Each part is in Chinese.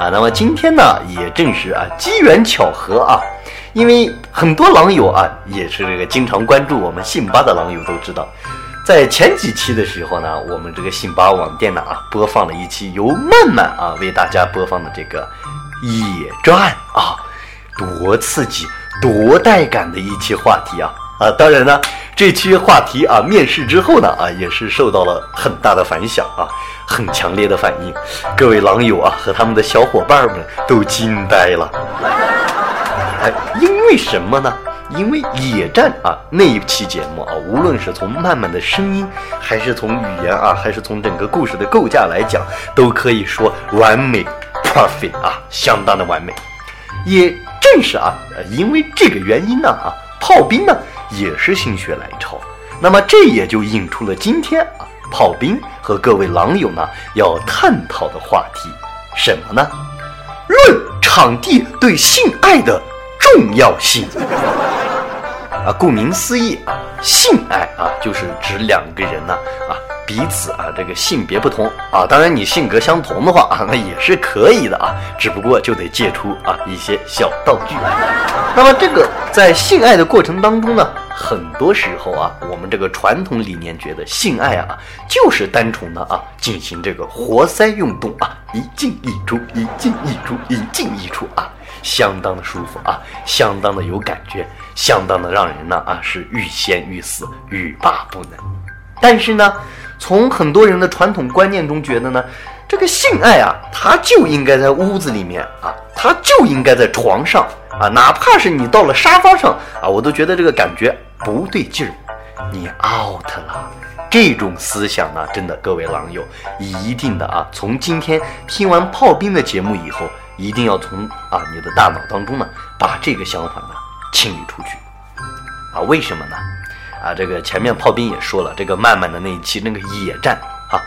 啊，那么今天呢，也正是啊机缘巧合啊，因为很多狼友啊，也是这个经常关注我们信吧的狼友都知道，在前几期的时候呢，我们这个信吧网店呢啊，播放了一期由曼曼啊为大家播放的这个野战啊，多刺激、多带感的一期话题啊啊！当然呢，这期话题啊面试之后呢啊，也是受到了很大的反响啊。很强烈的反应，各位狼友啊和他们的小伙伴们都惊呆了。哎，因为什么呢？因为野战啊那一期节目啊，无论是从曼曼的声音，还是从语言啊，还是从整个故事的构架来讲，都可以说完美，perfect 啊，相当的完美。也正是啊，因为这个原因呢啊，炮兵呢也是心血来潮，那么这也就引出了今天。炮兵和各位狼友呢要探讨的话题什么呢？论场地对性爱的重要性。啊，顾名思义啊，性爱啊就是指两个人呢啊彼此啊这个性别不同啊，当然你性格相同的话啊那也是可以的啊，只不过就得借出啊一些小道具。那么这个在性爱的过程当中呢？很多时候啊，我们这个传统理念觉得性爱啊，就是单纯的啊进行这个活塞运动啊，一进一出，一进一出，一进一出啊，相当的舒服啊，相当的有感觉，相当的让人呢啊是欲仙欲死，欲罢不能。但是呢，从很多人的传统观念中觉得呢，这个性爱啊，它就应该在屋子里面啊，它就应该在床上啊，哪怕是你到了沙发上啊，我都觉得这个感觉。不对劲儿，你 out 了。这种思想呢，真的，各位狼友，一定的啊，从今天听完炮兵的节目以后，一定要从啊你的大脑当中呢，把这个想法呢清理出去。啊，为什么呢？啊，这个前面炮兵也说了，这个慢慢的那一期那个野战啊，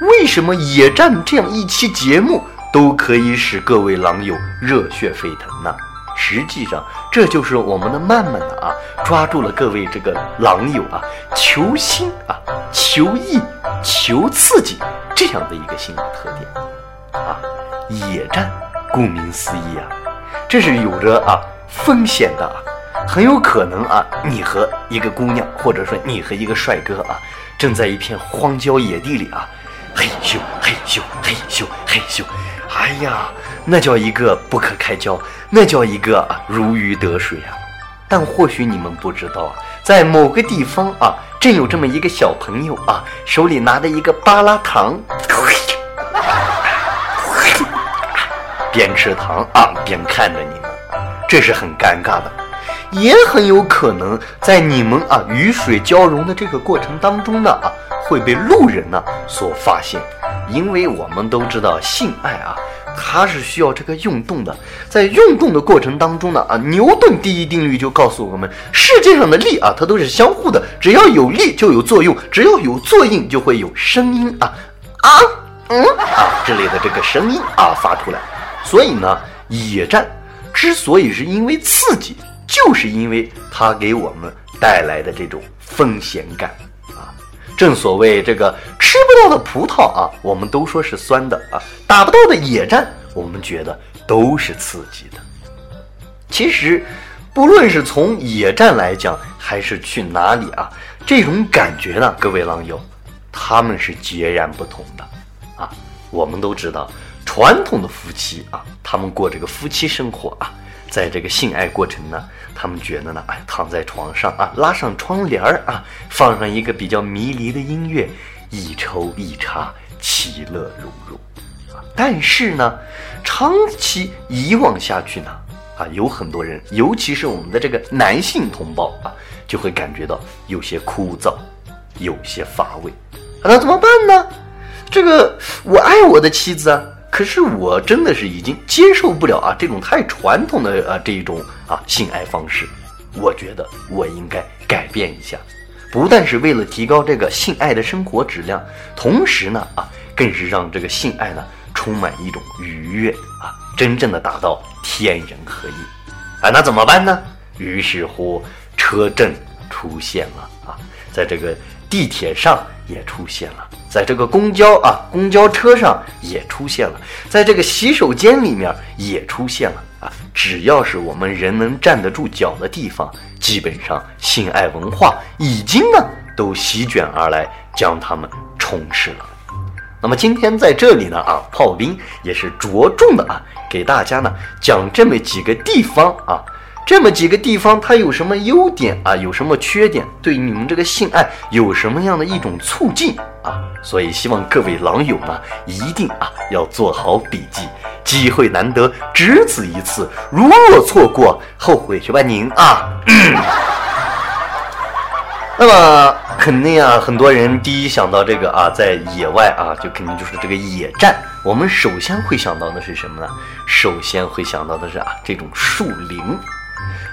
为什么野战这样一期节目都可以使各位狼友热血沸腾呢？实际上，这就是我们的慢慢的啊，抓住了各位这个狼友啊，求新啊、求异、求刺激这样的一个心理特点啊。野战，顾名思义啊，这是有着啊风险的，很有可能啊，你和一个姑娘，或者说你和一个帅哥啊，正在一片荒郊野地里啊，嘿咻嘿咻嘿咻嘿咻，哎呀。那叫一个不可开交，那叫一个如鱼得水啊！但或许你们不知道啊，在某个地方啊，正有这么一个小朋友啊，手里拿着一个巴拉糖，边吃糖啊边看着你们，这是很尴尬的，也很有可能在你们啊与水交融的这个过程当中呢啊，会被路人呢所发现，因为我们都知道性爱啊。它是需要这个运动的，在运动的过程当中呢，啊，牛顿第一定律就告诉我们，世界上的力啊，它都是相互的，只要有力就有作用，只要有作用就会有声音啊啊嗯啊之类的这个声音啊发出来。所以呢，野战之所以是因为刺激，就是因为它给我们带来的这种风险感啊。正所谓这个吃不到的葡萄啊，我们都说是酸的啊；打不到的野战，我们觉得都是刺激的。其实，不论是从野战来讲，还是去哪里啊，这种感觉呢，各位狼友，他们是截然不同的啊。我们都知道，传统的夫妻啊，他们过这个夫妻生活啊。在这个性爱过程呢，他们觉得呢，哎，躺在床上啊，拉上窗帘儿啊，放上一个比较迷离的音乐，一抽一插，其乐融融啊。但是呢，长期以往下去呢，啊，有很多人，尤其是我们的这个男性同胞啊，就会感觉到有些枯燥，有些乏味。那怎么办呢？这个我爱我的妻子啊。可是我真的是已经接受不了啊，这种太传统的啊这一种啊性爱方式，我觉得我应该改变一下，不但是为了提高这个性爱的生活质量，同时呢啊，更是让这个性爱呢充满一种愉悦啊，真正的达到天人合一啊。那怎么办呢？于是乎，车震出现了啊，在这个地铁上也出现了。在这个公交啊，公交车上也出现了，在这个洗手间里面也出现了啊！只要是我们人能站得住脚的地方，基本上性爱文化已经呢都席卷而来，将他们充斥了。那么今天在这里呢啊，炮兵也是着重的啊，给大家呢讲这么几个地方啊。这么几个地方，它有什么优点啊？有什么缺点？对你们这个性爱有什么样的一种促进啊？所以希望各位狼友呢，一定啊要做好笔记，机会难得，只此一次，如若错过，后悔去吧您啊！那么肯定啊，很多人第一想到这个啊，在野外啊，就肯定就是这个野战。我们首先会想到的是什么呢？首先会想到的是啊，这种树林。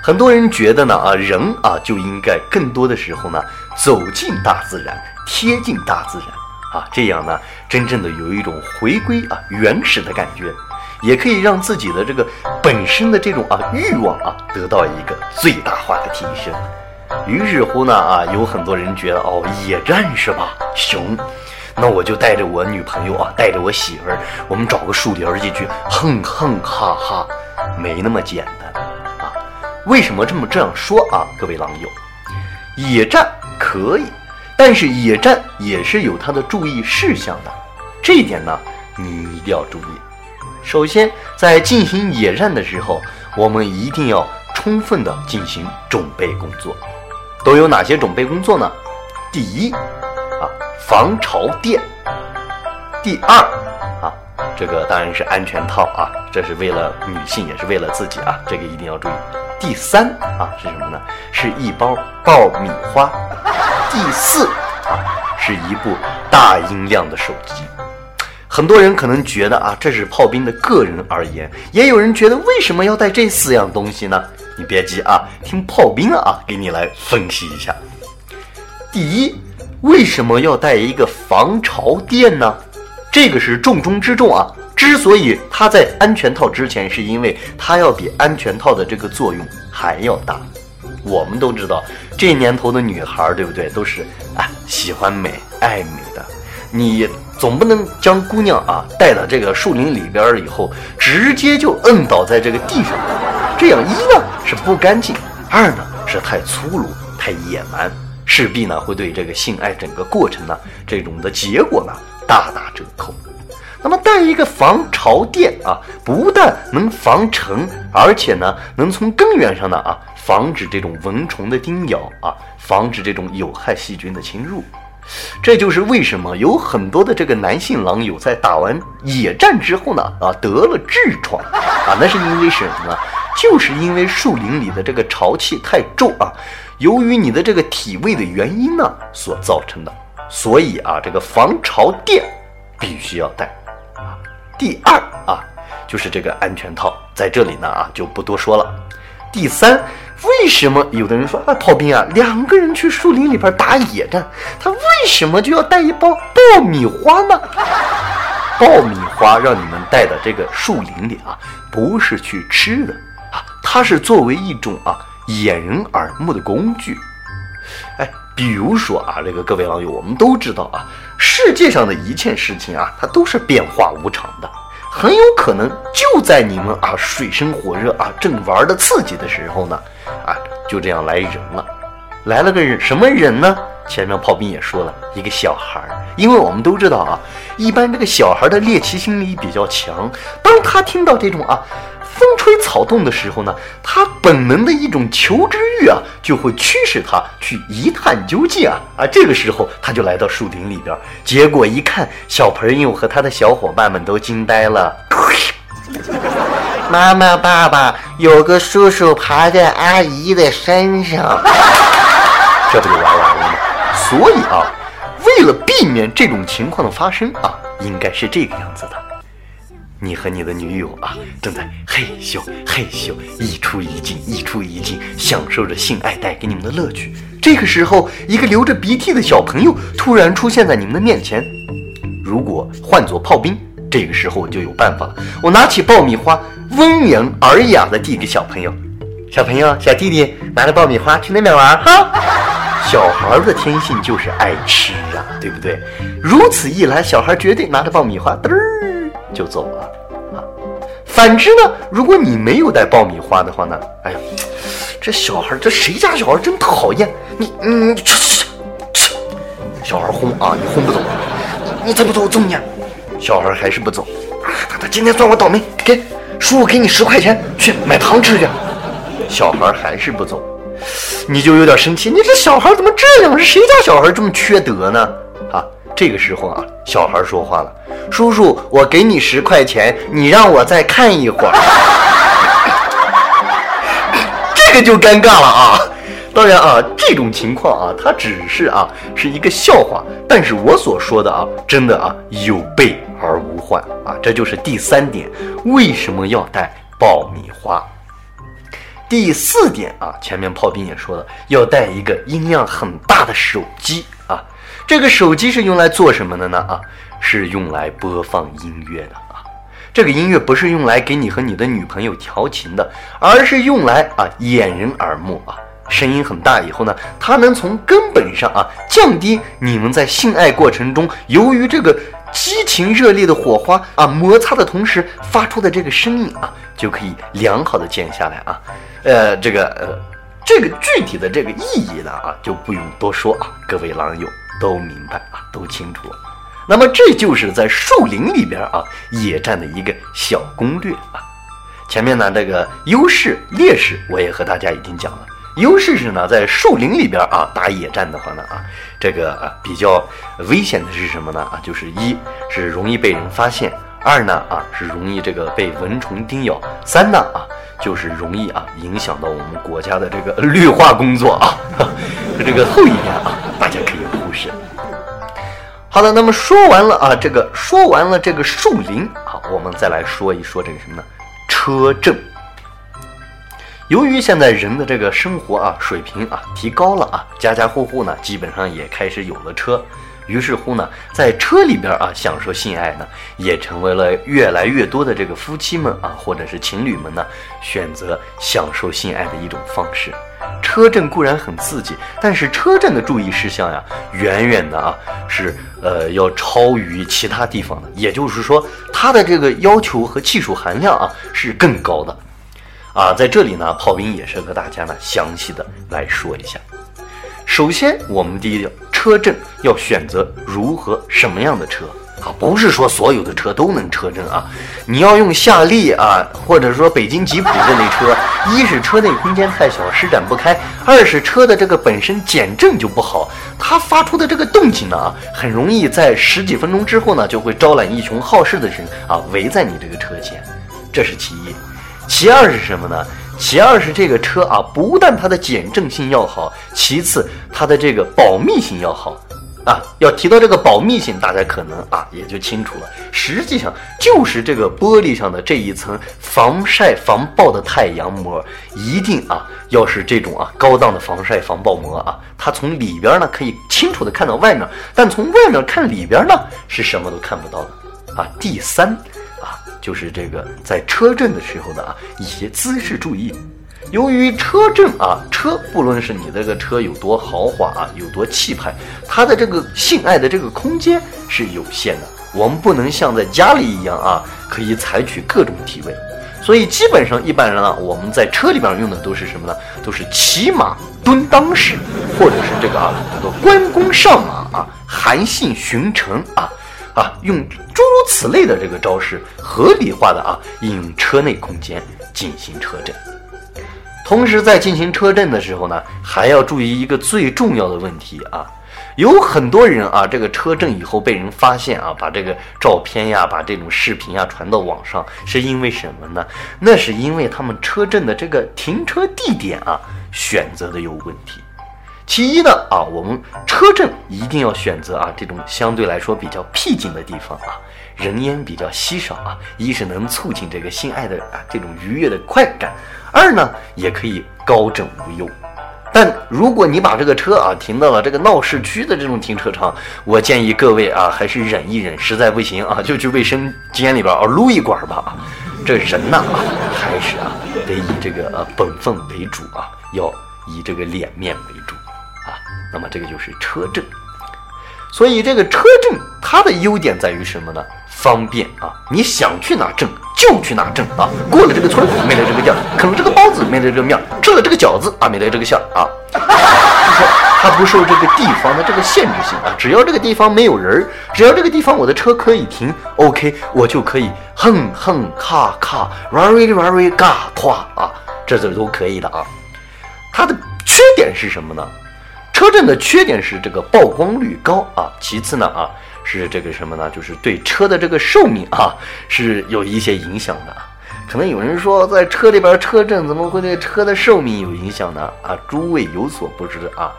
很多人觉得呢啊，人啊就应该更多的时候呢走进大自然，贴近大自然啊，这样呢真正的有一种回归啊原始的感觉，也可以让自己的这个本身的这种啊欲望啊得到一个最大化的提升。于是乎呢啊，有很多人觉得哦，野战是吧？熊，那我就带着我女朋友啊，带着我媳妇儿，我们找个树林进去，哼哼哈哈，没那么简单。为什么这么这样说啊？各位狼友，野战可以，但是野战也是有它的注意事项的，这一点呢，你一定要注意。首先，在进行野战的时候，我们一定要充分的进行准备工作。都有哪些准备工作呢？第一，啊，防潮垫；第二，啊，这个当然是安全套啊，这是为了女性，也是为了自己啊，这个一定要注意。第三啊是什么呢？是一包爆米花。第四啊是一部大音量的手机。很多人可能觉得啊这是炮兵的个人而言，也有人觉得为什么要带这四样东西呢？你别急啊，听炮兵啊给你来分析一下。第一，为什么要带一个防潮垫呢？这个是重中之重啊。之所以它在安全套之前，是因为它要比安全套的这个作用还要大。我们都知道，这年头的女孩，对不对？都是啊，喜欢美、爱美的。你总不能将姑娘啊带到这个树林里边以后，直接就摁倒在这个地上，这样一呢是不干净，二呢是太粗鲁、太野蛮，势必呢会对这个性爱整个过程呢这种的结果呢大打折扣。那么带一个防潮垫啊，不但能防尘，而且呢，能从根源上呢啊，防止这种蚊虫的叮咬啊，防止这种有害细菌的侵入。这就是为什么有很多的这个男性狼友在打完野战之后呢啊，得了痔疮啊，那是因为什么呢？就是因为树林里的这个潮气太重啊，由于你的这个体味的原因呢所造成的。所以啊，这个防潮垫必须要带。第二啊，就是这个安全套，在这里呢啊就不多说了。第三，为什么有的人说啊，炮兵啊，两个人去树林里边打野战，他为什么就要带一包爆米花呢？爆米花让你们带到这个树林里啊，不是去吃的啊，它是作为一种啊掩人耳目的工具。比如说啊，这个各位网友，我们都知道啊。世界上的一切事情啊，它都是变化无常的，很有可能就在你们啊水深火热啊正玩的刺激的时候呢，啊就这样来人了，来了个人什么人呢？前面炮兵也说了一个小孩儿，因为我们都知道啊，一般这个小孩的猎奇心理比较强，当他听到这种啊。风吹草动的时候呢，他本能的一种求知欲啊，就会驱使他去一探究竟啊啊！这个时候他就来到树林里边，结果一看，小朋友和他的小伙伴们都惊呆了。妈妈、爸爸，有个叔叔爬在阿姨的身上，这不就玩完了吗？所以啊，为了避免这种情况的发生啊，应该是这个样子的。你和你的女友啊，正在嘿咻嘿咻一出一进，一出一进，享受着性爱带给你们的乐趣。这个时候，一个流着鼻涕的小朋友突然出现在你们的面前。如果换做炮兵，这个时候就有办法了。我拿起爆米花，温文尔雅的递给小朋友。小朋友，小弟弟，拿着爆米花去那边玩哈。小孩的天性就是爱吃啊，对不对？如此一来，小孩绝对拿着爆米花嘚儿就走了啊。反之呢，如果你没有带爆米花的话呢，哎呀，这小孩，这谁家小孩真讨厌你，你吃吃吃，小孩轰啊，你轰不走，你再不走我揍你。小孩还是不走，他他今天算我倒霉，给叔叔给你十块钱去买糖吃去。小孩还是不走，你就有点生气，你这小孩怎么这样？是谁家小孩这么缺德呢？这个时候啊，小孩说话了：“叔叔，我给你十块钱，你让我再看一会儿。”这个就尴尬了啊！当然啊，这种情况啊，它只是啊是一个笑话，但是我所说的啊，真的啊有备而无患啊，这就是第三点，为什么要带爆米花？第四点啊，前面炮兵也说了，要带一个音量很大的手机。这个手机是用来做什么的呢？啊，是用来播放音乐的啊。这个音乐不是用来给你和你的女朋友调情的，而是用来啊掩人耳目啊。声音很大以后呢，它能从根本上啊降低你们在性爱过程中由于这个激情热烈的火花啊摩擦的同时发出的这个声音啊，就可以良好的减下来啊。呃，这个呃，这个具体的这个意义呢啊，就不用多说啊，各位狼友都明白啊，都清楚。那么这就是在树林里边啊野战的一个小攻略啊。前面呢这个优势劣势我也和大家已经讲了。优势是呢，在树林里边啊打野战的话呢啊，这个啊比较危险的是什么呢啊？就是一是容易被人发现，二呢啊是容易这个被蚊虫叮咬，三呢啊。就是容易啊，影响到我们国家的这个绿化工作啊。这个后一点啊，大家可以是。好了，那么说完了啊，这个说完了这个树林，好，我们再来说一说这个什么呢？车震。由于现在人的这个生活啊水平啊提高了啊，家家户户呢基本上也开始有了车。于是乎呢，在车里边啊享受性爱呢，也成为了越来越多的这个夫妻们啊，或者是情侣们呢，选择享受性爱的一种方式。车震固然很刺激，但是车震的注意事项呀，远远的啊是呃要超于其他地方的。也就是说，它的这个要求和技术含量啊是更高的。啊，在这里呢，炮兵也是和大家呢详细的来说一下。首先，我们第一车震要选择如何什么样的车啊？不是说所有的车都能车震啊。你要用夏利啊，或者说北京吉普这类车，一是车内空间太小施展不开，二是车的这个本身减震就不好，它发出的这个动静呢，很容易在十几分钟之后呢，就会招揽一群好事的人啊围在你这个车前，这是其一。其二是什么呢？其二是这个车啊，不但它的减震性要好，其次它的这个保密性要好啊。要提到这个保密性，大家可能啊也就清楚了。实际上就是这个玻璃上的这一层防晒防爆的太阳膜，一定啊要是这种啊高档的防晒防爆膜啊，它从里边呢可以清楚的看到外面，但从外面看里边呢是什么都看不到的啊。第三啊。就是这个在车震的时候的啊一些姿势注意，由于车震啊车不论是你这个车有多豪华啊有多气派，它的这个性爱的这个空间是有限的，我们不能像在家里一样啊可以采取各种体位，所以基本上一般人啊我们在车里边用的都是什么呢？都是骑马蹲裆式，或者是这个啊叫做关公上马啊韩信巡城啊。啊，用诸如此类的这个招式，合理化的啊，应用车内空间进行车震。同时，在进行车震的时候呢，还要注意一个最重要的问题啊，有很多人啊，这个车震以后被人发现啊，把这个照片呀，把这种视频呀传到网上，是因为什么呢？那是因为他们车震的这个停车地点啊，选择的有问题。其一呢啊，我们车震一定要选择啊这种相对来说比较僻静的地方啊，人烟比较稀少啊，一是能促进这个心爱的啊这种愉悦的快感，二呢也可以高枕无忧。但如果你把这个车啊停到了这个闹市区的这种停车场，我建议各位啊还是忍一忍，实在不行啊 就去卫生间里边啊撸一管吧。这人呐还是啊得以这个呃本分为主啊，要以这个脸面为主啊。那么这个就是车震，所以这个车震它的优点在于什么呢？方便啊，你想去哪挣。就去哪挣啊！过了这个村没了这个店啃了这个包子没了这个面吃了这个饺子啊没了这个馅啊。就是它不受这个地方的这个限制性啊，只要这个地方没有人儿只要这个地方我的车可以停，OK，我就可以哼哼咔咔，very very 嘎夸啊，这这都可以的啊。它的缺点是什么呢？车震的缺点是这个曝光率高啊，其次呢啊。是这个什么呢？就是对车的这个寿命啊，是有一些影响的。可能有人说，在车里边车震怎么会对车的寿命有影响呢？啊，诸位有所不知啊，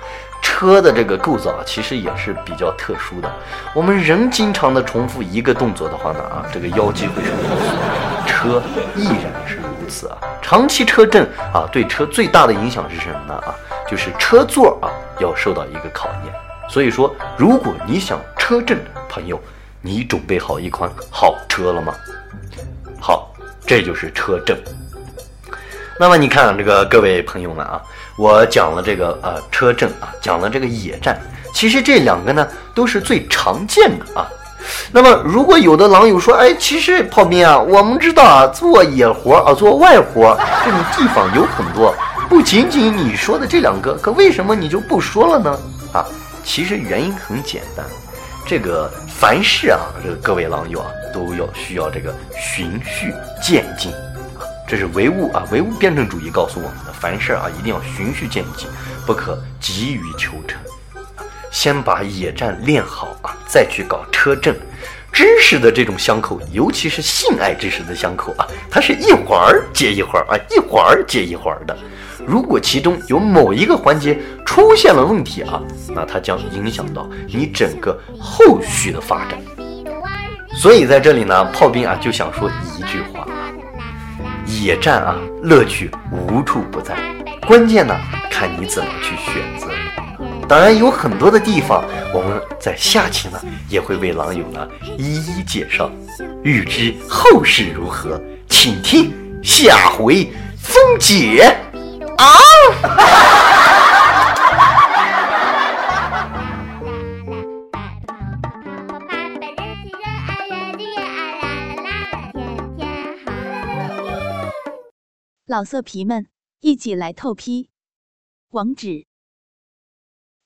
车的这个构造其实也是比较特殊的。我们人经常的重复一个动作的话呢，啊，这个腰肌会受损，车亦然是如此啊。长期车震啊，对车最大的影响是什么呢？啊，就是车座啊要受到一个考验。所以说，如果你想车震，朋友，你准备好一款好车了吗？好，这就是车震。那么你看这个各位朋友们啊，我讲了这个呃车震啊，讲了这个野战，其实这两个呢都是最常见的啊。那么如果有的狼友说，哎，其实炮兵啊，我们知道啊，做野活啊，做外活这种地方有很多，不仅仅你说的这两个，可为什么你就不说了呢？啊？其实原因很简单，这个凡事啊，这个各位狼友啊，都要需要这个循序渐进啊，这是唯物啊，唯物辩证主义告诉我们的，凡事啊一定要循序渐进，不可急于求成，先把野战练好啊，再去搞车震。知识的这种相扣，尤其是性爱知识的相扣啊，它是一环儿接一环儿啊，一环儿接一环儿的。如果其中有某一个环节出现了问题啊，那它将影响到你整个后续的发展。所以在这里呢，炮兵啊就想说一句话：野战啊，乐趣无处不在，关键呢看你怎么去选择。当然有很多的地方，我们在下期呢也会为狼友呢一一介绍。欲知后事如何，请听下回分解啊！老色皮们，一起来透批，网址。